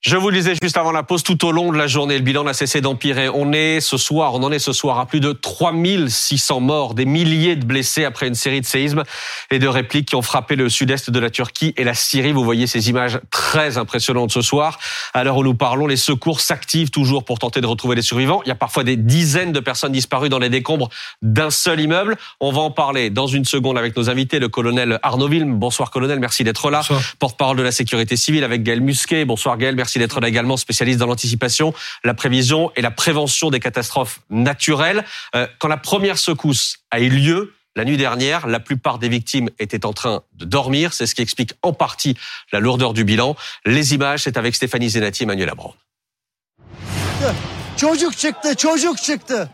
Je vous le disais juste avant la pause, tout au long de la journée, le bilan n'a cessé d'empirer. On est ce soir, on en est ce soir à plus de 3600 morts, des milliers de blessés après une série de séismes et de répliques qui ont frappé le sud-est de la Turquie et la Syrie. Vous voyez ces images très impressionnantes ce soir. À l'heure où nous parlons, les secours s'activent toujours pour tenter de retrouver les survivants. Il y a parfois des dizaines de personnes disparues dans les décombres d'un seul immeuble. On va en parler dans une seconde avec nos invités, le colonel Arnaud Vilm. Bonsoir colonel, merci d'être là. Porte-parole de la sécurité civile avec Gaël Musquet. Bonsoir Gaël, Merci d'être là également, spécialiste dans l'anticipation, la prévision et la prévention des catastrophes naturelles. Euh, quand la première secousse a eu lieu, la nuit dernière, la plupart des victimes étaient en train de dormir. C'est ce qui explique en partie la lourdeur du bilan. Les images, c'est avec Stéphanie Zenati et Emmanuel Abron.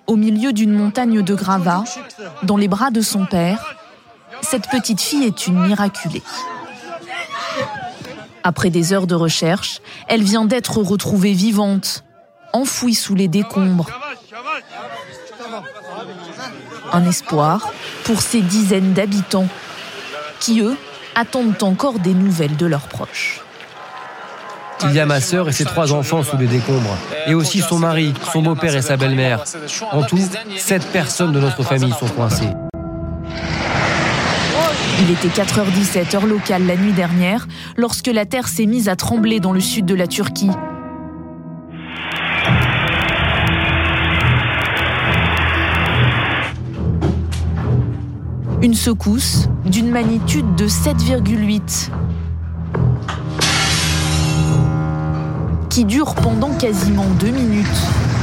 Au milieu d'une montagne de gravats, dans les bras de son père, cette petite fille est une miraculée. Après des heures de recherche, elle vient d'être retrouvée vivante, enfouie sous les décombres. Un espoir pour ces dizaines d'habitants qui, eux, attendent encore des nouvelles de leurs proches. Il y a ma sœur et ses trois enfants sous les décombres, et aussi son mari, son beau-père et sa belle-mère. En tout, sept personnes de notre famille sont coincées. Il était 4h17 heure locale la nuit dernière lorsque la terre s'est mise à trembler dans le sud de la Turquie. Une secousse d'une magnitude de 7,8 qui dure pendant quasiment deux minutes.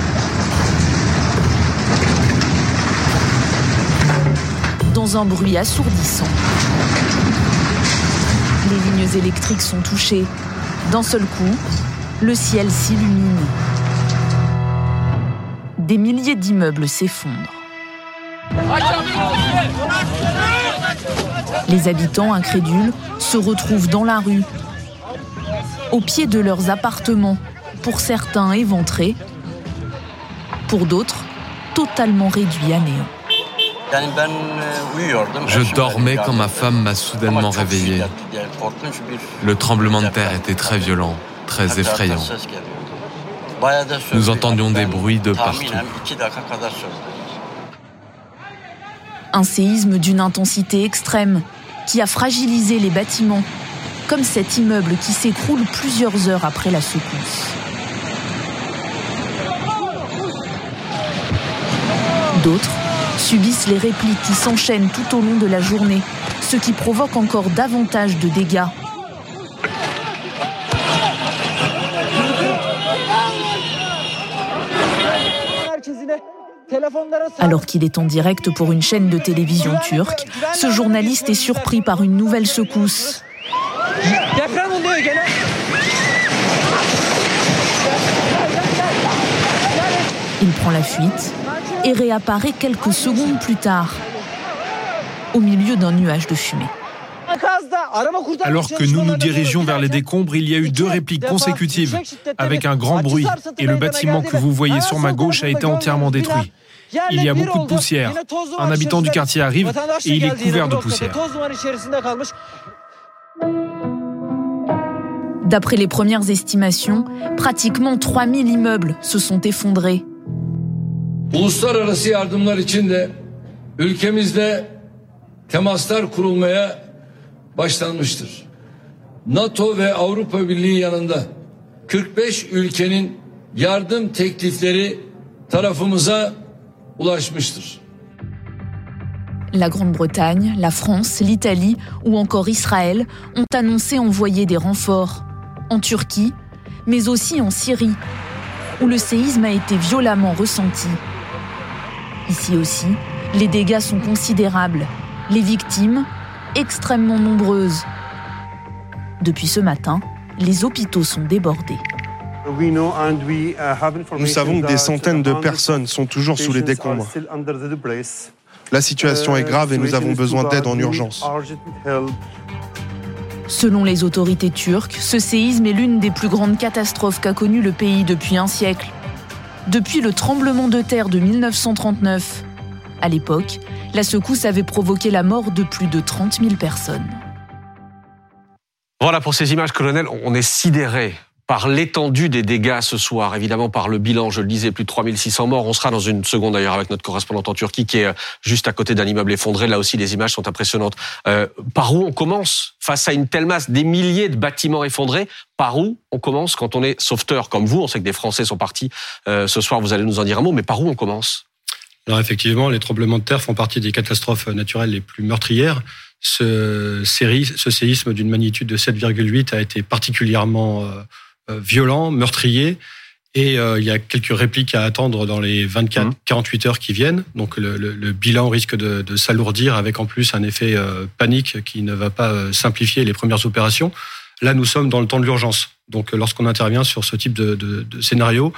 Un bruit assourdissant. Les lignes électriques sont touchées. D'un seul coup, le ciel s'illumine. Des milliers d'immeubles s'effondrent. Les habitants incrédules se retrouvent dans la rue, au pied de leurs appartements, pour certains éventrés, pour d'autres totalement réduits à néant. Je dormais quand ma femme m'a soudainement réveillé. Le tremblement de terre était très violent, très effrayant. Nous entendions des bruits de partout. Un séisme d'une intensité extrême qui a fragilisé les bâtiments, comme cet immeuble qui s'écroule plusieurs heures après la secousse. D'autres subissent les répliques qui s'enchaînent tout au long de la journée, ce qui provoque encore davantage de dégâts. Alors qu'il est en direct pour une chaîne de télévision turque, ce journaliste est surpris par une nouvelle secousse. Il prend la fuite et réapparaît quelques secondes plus tard, au milieu d'un nuage de fumée. Alors que nous nous dirigeons vers les décombres, il y a eu deux répliques consécutives, avec un grand bruit, et le bâtiment que vous voyez sur ma gauche a été entièrement détruit. Il y a beaucoup de poussière. Un habitant du quartier arrive et il est couvert de poussière. D'après les premières estimations, pratiquement 3000 immeubles se sont effondrés. Uluslararası yardımlar için de ülkemizde temaslar kurulmaya başlanmıştır. NATO ve Avrupa Birliği yanında 45 ülkenin yardım teklifleri tarafımıza ulaşmıştır. La Grande-Bretagne, la France, l'Italie ou encore Israël ont annoncé envoyer des renforts en Turquie, mais aussi en Syrie, où le séisme a été violemment ressenti. Ici aussi, les dégâts sont considérables, les victimes extrêmement nombreuses. Depuis ce matin, les hôpitaux sont débordés. Nous savons que des centaines de personnes sont toujours sous les décombres. La situation est grave et nous avons besoin d'aide en urgence. Selon les autorités turques, ce séisme est l'une des plus grandes catastrophes qu'a connu le pays depuis un siècle. Depuis le tremblement de terre de 1939. À l'époque, la secousse avait provoqué la mort de plus de 30 000 personnes. Voilà pour ces images, colonel, on est sidéré par l'étendue des dégâts ce soir, évidemment par le bilan, je le disais, plus de 3600 morts. On sera dans une seconde d'ailleurs avec notre correspondante en Turquie qui est euh, juste à côté d'un immeuble effondré. Là aussi, les images sont impressionnantes. Euh, par où on commence face à une telle masse, des milliers de bâtiments effondrés? Par où on commence quand on est sauveteur comme vous? On sait que des Français sont partis euh, ce soir, vous allez nous en dire un mot, mais par où on commence? Alors effectivement, les tremblements de terre font partie des catastrophes naturelles les plus meurtrières. Ce, séisme d'une magnitude de 7,8 a été particulièrement violent, meurtrier. Et euh, il y a quelques répliques à attendre dans les 24, 48 mmh. heures qui viennent. Donc le, le, bilan risque de, de s'alourdir avec en plus un effet euh, panique qui ne va pas simplifier les premières opérations. Là, nous sommes dans le temps de l'urgence. Donc lorsqu'on intervient sur ce type de, de, de scénario,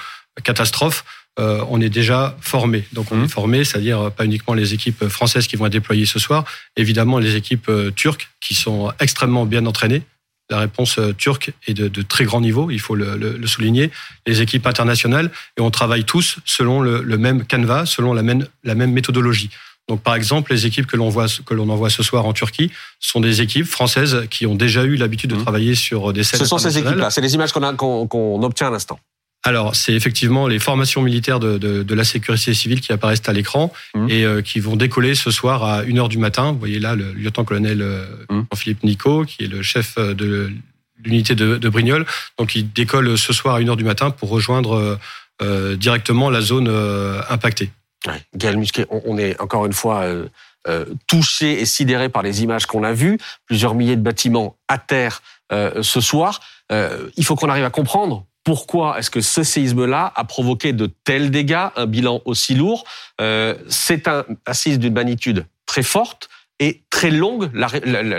catastrophe, euh, on est déjà formé. Donc on est mmh. formé, c'est-à-dire pas uniquement les équipes françaises qui vont être déployées ce soir, évidemment les équipes turques qui sont extrêmement bien entraînées la réponse euh, turque est de, très grand niveau, il faut le, souligner. Les équipes internationales, et on travaille tous selon le, même canevas, selon la même, la même méthodologie. Donc, par exemple, les équipes que l'on voit, que l'on envoie ce soir en Turquie sont des équipes françaises qui ont déjà eu l'habitude de mmh. travailler sur des scènes. Ce sont ces équipes-là, c'est les images qu'on obtient à l'instant alors, c'est effectivement les formations militaires de, de, de, la sécurité civile qui apparaissent à l'écran mmh. et euh, qui vont décoller ce soir à 1h du matin. Vous voyez là le lieutenant-colonel euh, mmh. Jean-Philippe Nico, qui est le chef euh, de l'unité de, de Brignoles. Donc, il décolle ce soir à 1h du matin pour rejoindre euh, directement la zone impactée. Ouais. Gaël Musquet, on, est encore une fois touché et sidéré par les images qu'on a vues. Plusieurs milliers de bâtiments à terre ce soir. il faut qu'on arrive à comprendre pourquoi est-ce que ce séisme-là a provoqué de tels dégâts, un bilan aussi lourd euh, C'est un, séisme d'une magnitude très forte et très longue. La,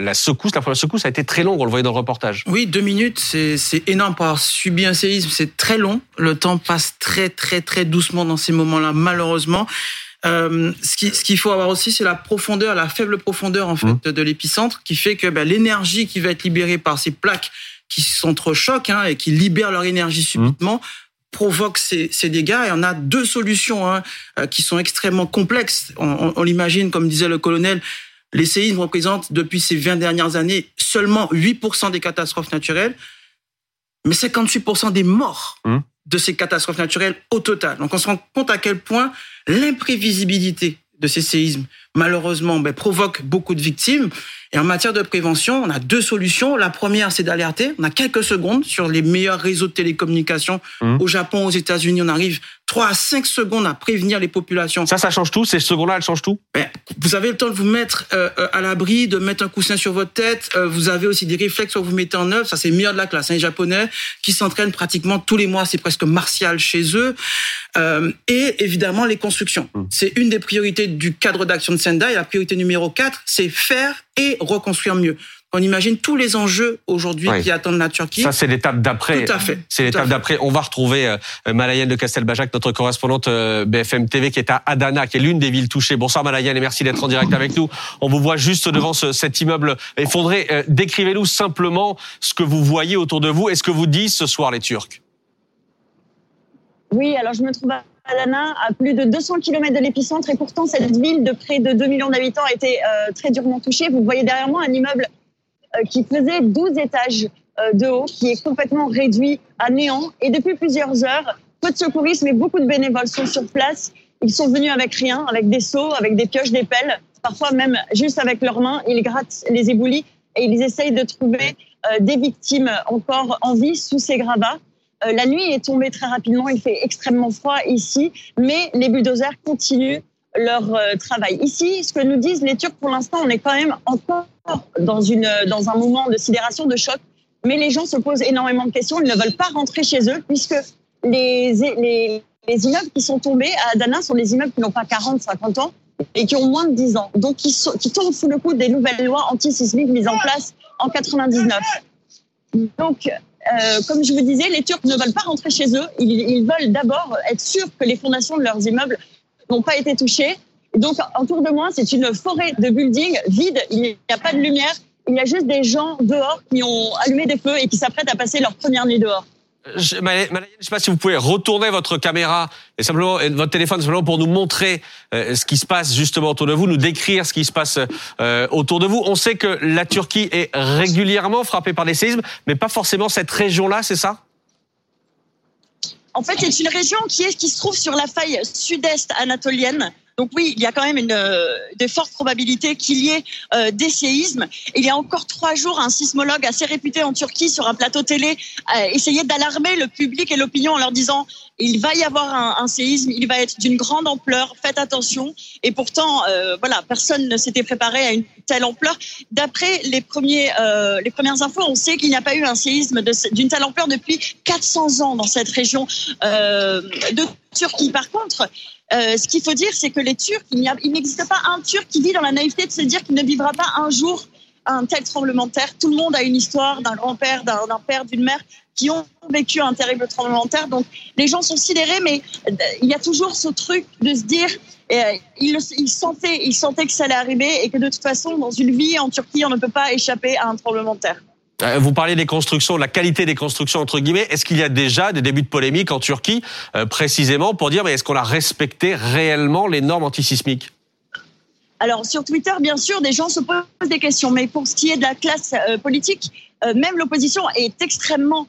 la, secousse, la première secousse a été très longue, on le voyait dans le reportage. Oui, deux minutes, c'est énorme pour avoir subi un séisme, c'est très long. Le temps passe très très très doucement dans ces moments-là, malheureusement. Euh, ce qu'il ce faut avoir aussi, c'est la profondeur, la faible profondeur en fait mmh. de l'épicentre, qui fait que ben, l'énergie qui va être libérée par ces plaques qui s'entrechoquent hein, et qui libèrent leur énergie subitement. provoquent ces, ces, dégâts et on a deux solutions hein, euh, qui sont extrêmement complexes. On, on, l'imagine, comme disait le colonel, les séismes représentent depuis ces 20 dernières années seulement 8% des catastrophes naturelles, mais 58% des morts mmh. de ces catastrophes naturelles au total. Donc on se rend compte à quel point l'imprévisibilité de ces séismes, malheureusement, ben, provoque beaucoup de victimes. Et en matière de prévention, on a deux solutions. La première, c'est d'alerter. On a quelques secondes sur les meilleurs réseaux de télécommunications. Mmh. Au Japon, aux États-Unis, on arrive 3 à 5 secondes à prévenir les populations. Ça, ça change tout? Ces secondes-là, elles changent tout? Ben, Vous avez le temps de vous mettre euh, euh, à l'abri, de mettre un coussin sur votre tête. Euh, vous avez aussi des réflexes que vous mettez en œuvre. Ça, c'est le meilleur de la classe. Hein, Japonais qui s'entraînent pratiquement tous les mois. C'est presque martial chez eux. et évidemment, les constructions. Mmh. C'est une des priorités du cadre d'action de Sendai. La priorité numéro 4, c'est faire et reconstruire mieux. On imagine tous les enjeux aujourd'hui qui attendent la Turquie. Ça, c'est l'étape d'après. Tout à fait. C'est l'étape d'après. On va retrouver euh, Malayenne de Castelbajac, notre correspondante euh, BFM TV, qui est à Adana, qui est l'une des villes touchées. Bonsoir Malayenne et merci d'être en direct avec nous. On vous voit juste devant cet immeuble effondré. Euh, décrivez-nous simplement ce que vous voyez autour de vous et ce que vous disent ce soir les Turcs. Oui, alors je me trouve à Adana, à plus de 200 km de l'épicentre, et pourtant cette ville de près de 2 millions d'habitants a été très durement touchée. Vous voyez derrière moi un immeuble euh, qui faisait 12 étages euh, de haut, qui est complètement réduit à néant. Et depuis plusieurs heures, peu de secourisme et beaucoup de bénévoles sont sur place. Ils sont venus avec rien, avec des seaux, avec des pioches, des pelles, parfois même juste avec leurs mains. Ils grattent les éboulis et ils essayent de trouver euh, des victimes encore en vie sous ces gravats. La nuit est tombée très rapidement, il fait extrêmement froid ici, mais les bulldozers continuent leur travail. Ici, ce que nous disent les Turcs pour l'instant, on est quand même encore dans, une, dans un moment de sidération, de choc. Mais les gens se posent énormément de questions. Ils ne veulent pas rentrer chez eux puisque les, les, les immeubles qui sont tombés à Adana sont des immeubles qui n'ont pas 40, 50 ans et qui ont moins de 10 ans. Donc, qui, sont, qui tombent sous le coup des nouvelles lois anti-sismiques mises en place en 99. Donc, euh, comme je vous disais, les Turcs ne veulent pas rentrer chez eux. Ils, veulent d'abord être sûrs que les fondations de leurs immeubles n'ont pas été touchées donc, autour de moi, c'est une forêt de buildings vide. Il n'y a pas de lumière. Il y a juste des gens dehors qui ont allumé des feux et qui s'apprêtent à passer leur première nuit dehors. Je, ne sais pas si vous pouvez retourner votre caméra et simplement votre téléphone simplement pour nous montrer euh, ce qui se passe justement autour de vous, nous décrire ce qui se passe euh, autour de vous. On sait que la Turquie est régulièrement frappée par des séismes, mais pas forcément cette région-là, c'est ça? En fait, c'est une région qui, est, qui se trouve sur la faille sud-est anatolienne donc oui, il y a quand même une, euh, de fortes probabilités qu'il y ait euh, des séismes. Il y a encore trois jours, un sismologue assez réputé en Turquie sur un plateau télé a essayé d'alarmer le public et l'opinion en leur disant il va y avoir un, un séisme, il va être d'une grande ampleur, faites attention. Et pourtant, euh, voilà, personne ne s'était préparé à une telle ampleur. D'après les euh, les premières infos, on sait qu'il n'y a pas eu un séisme d'une telle ampleur depuis 400 ans dans cette région euh, de Turquie. Par contre, euh, ce qu'il faut dire, c'est que les Turcs, il n'existe pas un Turc qui vit dans la naïveté de se dire qu'il ne vivra pas un jour un tel tremblement de terre. Tout le monde a une histoire d'un grand-père, d'un père, d'une mère qui ont vécu un terrible tremblement de terre. Donc les gens sont sidérés, mais euh, il y a toujours ce truc de se dire, euh, ils, sentaient, ils sentaient que ça allait arriver et que de toute façon, dans une vie en Turquie, on ne peut pas échapper à un tremblement de terre. Euh, vous parlez des constructions, de la qualité des constructions entre guillemets. Est-ce qu'il y a déjà des débuts de polémique en Turquie, euh, précisément pour dire mais est-ce qu'on a respecté réellement les normes antisismiques? Alors sur Twitter, bien sûr, des gens se posent des questions, mais pour ce qui est de la classe euh, politique, même l'opposition est extrêmement,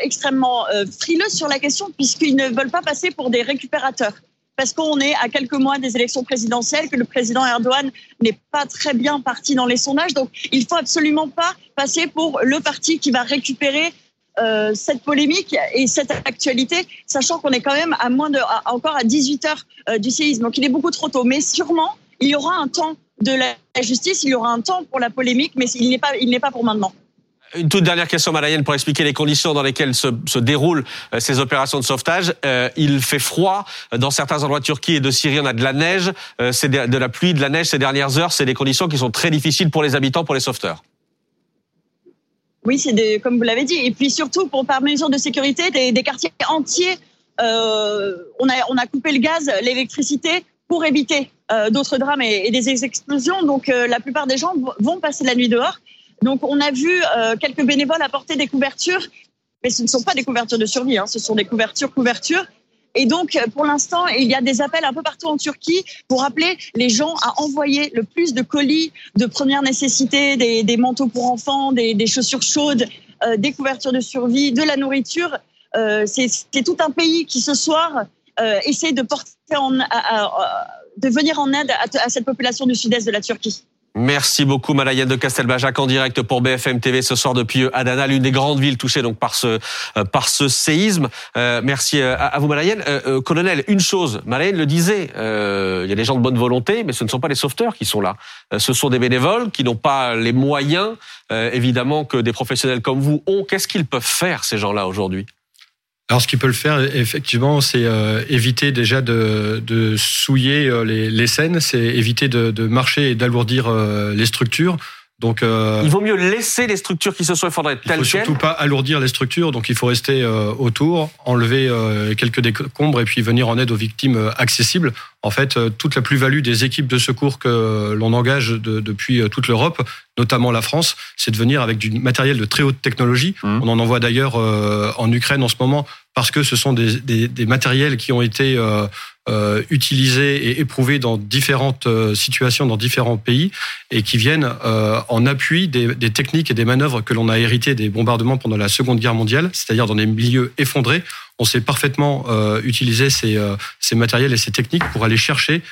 extrêmement frileuse sur la question puisqu'ils ne veulent pas passer pour des récupérateurs parce qu'on est à quelques mois des élections présidentielles, que le président Erdogan n'est pas très bien parti dans les sondages. Donc, il faut absolument pas passer pour le parti qui va récupérer euh, cette polémique et cette actualité, sachant qu'on est quand même à moins de, encore à 18 heures euh, du séisme. Donc, il est beaucoup trop tôt. Mais sûrement, il y aura un temps de la justice, il y aura un temps pour la polémique, mais il n'est pas, il n'est pas pour maintenant. Une toute dernière question, Malayenne, pour expliquer les conditions dans lesquelles se, déroulent euh, ces opérations de sauvetage. Euh, il fait froid dans certains endroits de Turquie et de Syrie. On a de la neige, euh, de, la pluie, de la neige ces dernières heures. C'est des conditions qui sont très difficiles pour les habitants, pour les sauveteurs. Oui, c'est comme vous l'avez dit. Et puis surtout, pour par mesure de sécurité, des, quartiers entiers, euh, on, a, coupé le gaz, l'électricité pour éviter euh, d'autres drames et, des explosions. Donc la plupart des gens vont passer la nuit dehors. Donc, on a vu euh, quelques bénévoles apporter des couvertures, mais ce ne sont pas des couvertures de survie, hein, ce sont des couvertures couvertures. Et donc, pour l'instant, il y a des appels un peu partout en Turquie pour appeler les gens à envoyer le plus de colis de première nécessité, des, des manteaux pour enfants, des, des chaussures chaudes, euh, des couvertures de survie, de la nourriture. Euh, C'est tout un pays qui, ce soir, euh, essaie de porter en, de venir en aide à cette population du sud-est de la Turquie. Merci beaucoup Malayenne de Castelbajac en direct pour BFM TV ce soir depuis euh, Adana, l'une des grandes villes touchées donc par ce euh, par ce séisme. Euh, merci à vous Malayenne. Euh, colonel, une chose, Malayenne le disait, euh, il y a des gens de bonne volonté, mais ce ne sont pas les sauveteurs qui sont là. ce sont des bénévoles qui n'ont pas les moyens, évidemment, que des professionnels comme vous ont. Qu'est-ce qu'ils peuvent faire ces gens-là aujourd'hui? Alors, ce qui peut le faire, effectivement, c'est euh, éviter déjà de, souiller euh, les, scènes, c'est éviter de, de, marcher et d'alourdir euh, les structures. Donc, euh, il vaut mieux laisser les structures qui se sont effondrées telles quelles. Il faut surtout pas alourdir les structures, donc il faut rester euh, autour, enlever euh, quelques décombres et puis venir en aide aux victimes accessibles. En fait, toute la plus-value des équipes de secours que l'on engage de, depuis toute l'Europe, notamment la France, c'est de venir avec du matériel de très haute technologie. Mmh. On en envoie d'ailleurs en Ukraine en ce moment parce que ce sont des, des, des matériels qui ont été euh, euh, utilisés et éprouvés dans différentes euh, situations dans différents pays et qui viennent euh, en appui des, des, techniques et des manœuvres que l'on a héritées des bombardements pendant la Seconde Guerre mondiale, c'est-à-dire dans des milieux effondrés. On sait parfaitement euh, utiliser ces, euh, ces matériels et ces techniques pour aller chercher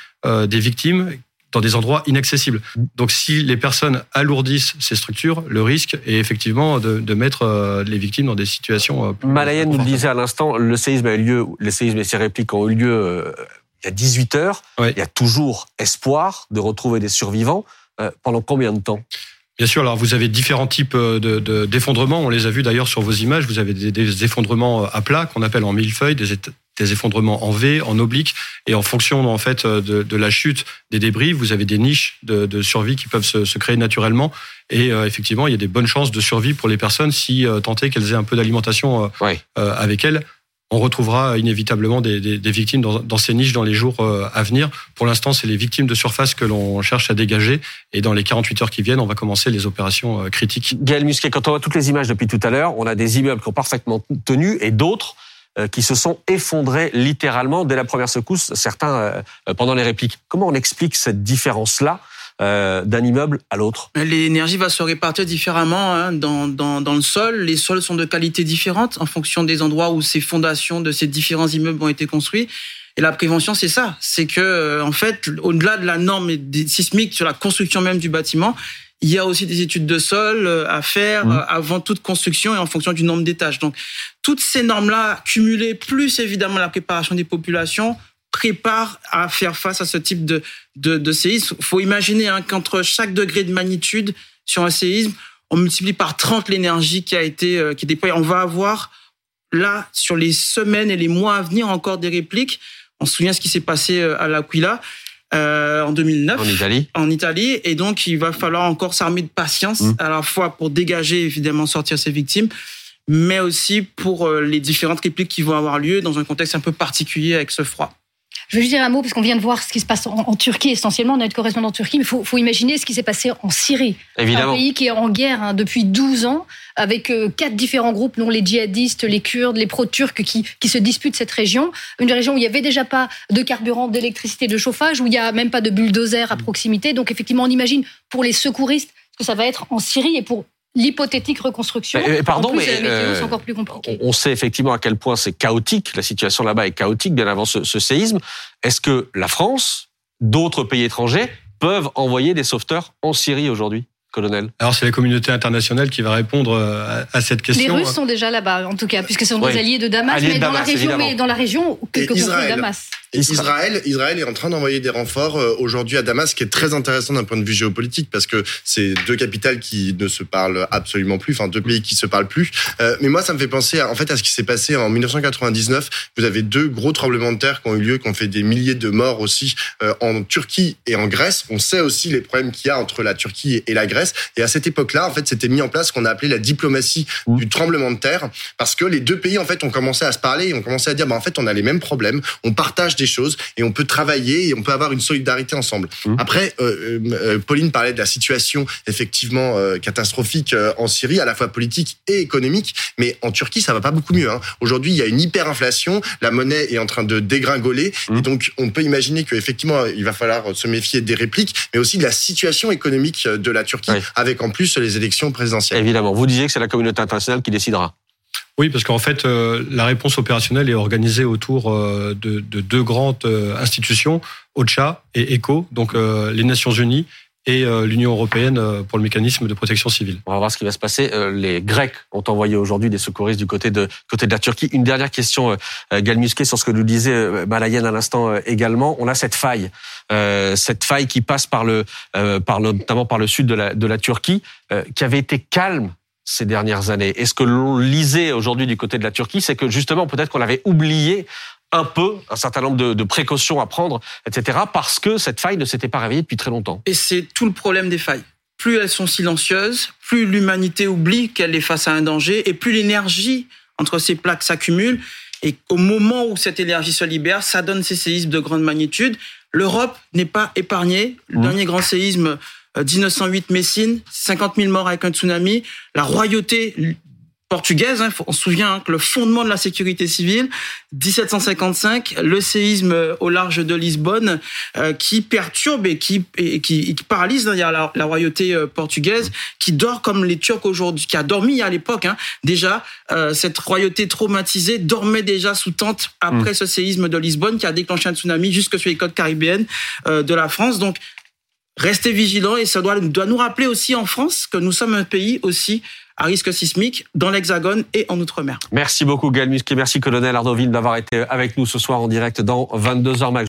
des victimes dans des endroits inaccessibles. Donc si les personnes alourdissent ces structures, le risque est effectivement de, de mettre euh, les victimes dans des situations euh, plus Malayenne nous le disait à l'instant, le séisme a eu lieu, le séisme et ses répliques ont eu lieu euh, il y a 18 heures. Oui. Il y a toujours espoir de retrouver des survivants. Euh, pendant combien de temps? Bien sûr, alors vous avez différents types d'effondrements. De, de, On les a vus d'ailleurs sur vos images. Vous avez des, des effondrements à plat qu'on appelle en millefeuille, des, des effondrements en V, en oblique, et en fonction en fait de, de la chute des débris, vous avez des niches de, de survie qui peuvent se, se, créer naturellement. Et euh, effectivement, il y a des bonnes chances de survie pour les personnes si euh, tant est qu'elles aient un peu d'alimentation euh, oui. Euh, avec elles. On retrouvera inévitablement des, des, des victimes dans, dans, ces niches dans les jours euh, à venir. Pour l'instant, c'est les victimes de surface que l'on cherche à dégager. Et dans les 48 heures qui viennent, on va commencer les opérations critiques. Gaël Musquet, quand on voit toutes les images depuis tout à l'heure, on a des immeubles qui ont parfaitement tenu et d'autres euh, qui se sont effondrés littéralement dès la première secousse, certains euh, pendant les répliques. Comment on explique cette différence-là d'un immeuble à l'autre? L'énergie va se répartir différemment hein, dans, dans, dans, le sol. Les sols sont de qualité différente en fonction des endroits où ces fondations de ces différents immeubles ont été construits. Et la prévention, c'est ça. C'est que, en fait, au-delà de la norme sismique sur la construction même du bâtiment, il y a aussi des études de sol euh, à faire mmh. euh, avant toute construction et en fonction du nombre d'étages. Donc, toutes ces normes-là, cumulées, plus évidemment la préparation des populations, préparent à faire face à ce type de, de, de séisme. faut imaginer hein, qu'entre chaque degré de magnitude sur un séisme, on multiplie par 30 l'énergie qui a été euh, qui est déployée. On va avoir là, sur les semaines et les mois à venir, encore des répliques. On se souvient ce qui s'est passé à l'Aquila. Euh, en 2009 en Italie. En Italie, et donc il va falloir encore s'armer de patience mmh. à la fois pour dégager évidemment sortir ses victimes, mais aussi pour euh, les différentes répliques qui vont avoir lieu dans un contexte un peu particulier avec ce froid. Je veux juste dire un mot, parce qu'on vient de voir ce qui se passe en, Turquie essentiellement, on a une correspondant en Turquie, mais il faut, imaginer ce qui s'est passé en Syrie. Évidemment. Un pays qui est en guerre hein, depuis 12 ans, avec euh, quatre différents groupes, dont les djihadistes, les Kurdes, les pro-turcs, qui, qui se disputent cette région. Une région où il n'y avait déjà pas de carburant, d'électricité, de chauffage, où il n'y a même pas de bulldozer à proximité. Donc effectivement, on imagine pour les secouristes ce que ça va être en Syrie et pour l'hypothétique reconstruction. pardon, mais euh, encore plus compliqué. On sait effectivement à quel point c'est chaotique. La situation là-bas est chaotique bien avant ce, ce séisme. Est-ce que la France, d'autres pays étrangers peuvent envoyer des sauveteurs en Syrie aujourd'hui? Colonel Alors c'est la communauté internationale qui va répondre euh, à, cette question. Les Russes sont déjà là-bas, en tout cas, puisque ce sont des alliés de Damas, mais, dans la région, mais dans la région que, que Damas. Israël, Israël est en train d'envoyer des renforts euh, aujourd'hui à Damas, ce qui est très intéressant d'un point de vue géopolitique, parce que c'est deux capitales qui ne se parlent absolument plus, enfin deux pays qui se parlent plus. Euh, mais moi, ça me fait penser à, en fait à ce qui s'est passé en 1999. Vous avez deux gros tremblements de terre qui ont eu lieu, qui ont fait des milliers de morts aussi euh, en Turquie et en Grèce. On sait aussi les problèmes qu'il y a entre la Turquie et la Grèce. Et à cette époque-là, en fait, c'était mis en place ce qu'on a appelé la diplomatie mmh. du tremblement de terre, parce que les deux pays en fait ont commencé à se parler, et ont commencé à dire, bah, en fait, on a les mêmes problèmes, on partage des choses et on peut travailler et on peut avoir une solidarité ensemble. Mmh. Après, euh, euh, Pauline parlait de la situation effectivement euh, catastrophique en Syrie, à la fois politique et économique, mais en Turquie, ça va pas beaucoup mieux. Hein. Aujourd'hui, il y a une hyperinflation, la monnaie est en train de dégringoler, mmh. et donc on peut imaginer qu'effectivement, il va falloir se méfier des répliques, mais aussi de la situation économique de la Turquie, avec en plus les élections présidentielles. Évidemment, vous disiez que c'est la communauté internationale qui décidera. Oui, parce qu'en fait, euh, la réponse opérationnelle est organisée autour euh, de, deux grandes euh, institutions, OCHA et ECHO, donc les Nations Unies et l'Union européenne pour le mécanisme de protection civile. On va voir ce qui va se passer. Les Grecs ont envoyé aujourd'hui des secouristes du côté de côté de la Turquie. Une dernière question, Galmusquet, sur ce que nous disait Balayen à l'instant également. On a cette faille, cette faille qui passe par le, par notamment par le sud de la, de la Turquie, qui avait été calme ces dernières années. Et ce que l'on lisait aujourd'hui du côté de la Turquie, c'est que justement, peut-être qu'on avait oublié un peu un certain nombre de, précautions à prendre, etc., parce que cette faille ne s'était pas réveillée depuis très longtemps. Et c'est tout le problème des failles. Plus elles sont silencieuses, plus l'humanité oublie qu'elle est face à un danger, et plus l'énergie entre ces plaques s'accumule. Et au moment où cette énergie se libère, ça donne ces séismes de grande magnitude. L'Europe n'est pas épargnée. Le mmh. dernier grand séisme 1908 euh, Messine, 50 000 morts avec un tsunami, la royauté portugaise. Hein, on se souvient hein, que le fondement de la sécurité civile, 1755, le séisme euh, au large de Lisbonne, euh, qui perturbe et qui, et qui, paralyse hein, la, la, royauté portugaise, qui dort comme les Turcs aujourd'hui, qui a dormi à l'époque. Hein, déjà, cette royauté traumatisée dormait déjà sous tente après mm. ce séisme de Lisbonne, qui a déclenché un tsunami jusque sur les côtes caribéennes de la France. Donc, rester vigilant et ça doit, doit nous rappeler aussi en France que nous sommes un pays aussi à risque sismique dans l'Hexagone et en Outre-mer. Merci beaucoup Gaël Musquet, merci colonel Ardoville d'avoir été avec nous ce soir en direct dans 22h Max.